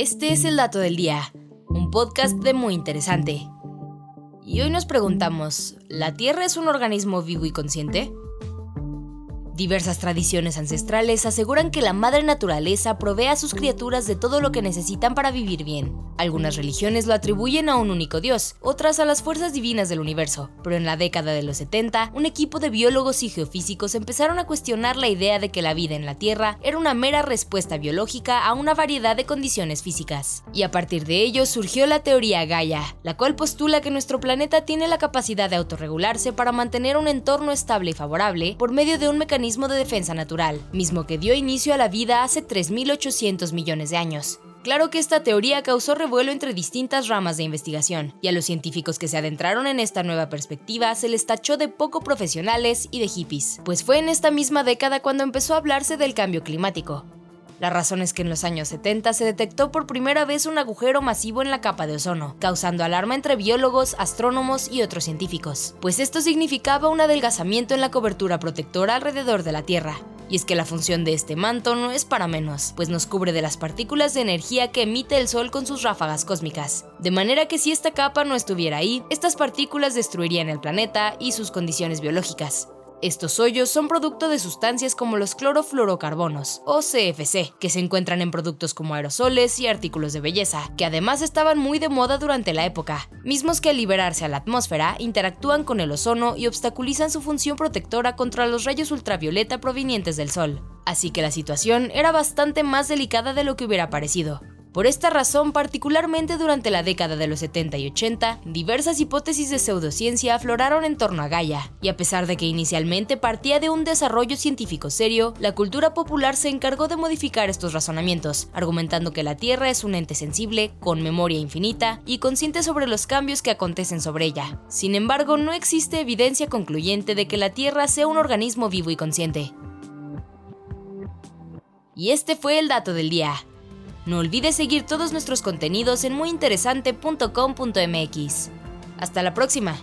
Este es el dato del día, un podcast de muy interesante. Y hoy nos preguntamos, ¿la Tierra es un organismo vivo y consciente? Diversas tradiciones ancestrales aseguran que la madre naturaleza provee a sus criaturas de todo lo que necesitan para vivir bien. Algunas religiones lo atribuyen a un único dios, otras a las fuerzas divinas del universo, pero en la década de los 70, un equipo de biólogos y geofísicos empezaron a cuestionar la idea de que la vida en la Tierra era una mera respuesta biológica a una variedad de condiciones físicas. Y a partir de ello surgió la teoría Gaia, la cual postula que nuestro planeta tiene la capacidad de autorregularse para mantener un entorno estable y favorable por medio de un mecanismo de defensa natural, mismo que dio inicio a la vida hace 3.800 millones de años. Claro que esta teoría causó revuelo entre distintas ramas de investigación, y a los científicos que se adentraron en esta nueva perspectiva se les tachó de poco profesionales y de hippies, pues fue en esta misma década cuando empezó a hablarse del cambio climático, la razón es que en los años 70 se detectó por primera vez un agujero masivo en la capa de ozono, causando alarma entre biólogos, astrónomos y otros científicos, pues esto significaba un adelgazamiento en la cobertura protectora alrededor de la Tierra. Y es que la función de este manto no es para menos, pues nos cubre de las partículas de energía que emite el Sol con sus ráfagas cósmicas. De manera que si esta capa no estuviera ahí, estas partículas destruirían el planeta y sus condiciones biológicas. Estos hoyos son producto de sustancias como los clorofluorocarbonos, o CFC, que se encuentran en productos como aerosoles y artículos de belleza, que además estaban muy de moda durante la época, mismos que al liberarse a la atmósfera interactúan con el ozono y obstaculizan su función protectora contra los rayos ultravioleta provenientes del Sol. Así que la situación era bastante más delicada de lo que hubiera parecido. Por esta razón, particularmente durante la década de los 70 y 80, diversas hipótesis de pseudociencia afloraron en torno a Gaia, y a pesar de que inicialmente partía de un desarrollo científico serio, la cultura popular se encargó de modificar estos razonamientos, argumentando que la Tierra es un ente sensible, con memoria infinita y consciente sobre los cambios que acontecen sobre ella. Sin embargo, no existe evidencia concluyente de que la Tierra sea un organismo vivo y consciente. Y este fue el dato del día. No olvides seguir todos nuestros contenidos en muyinteresante.com.mx. Hasta la próxima.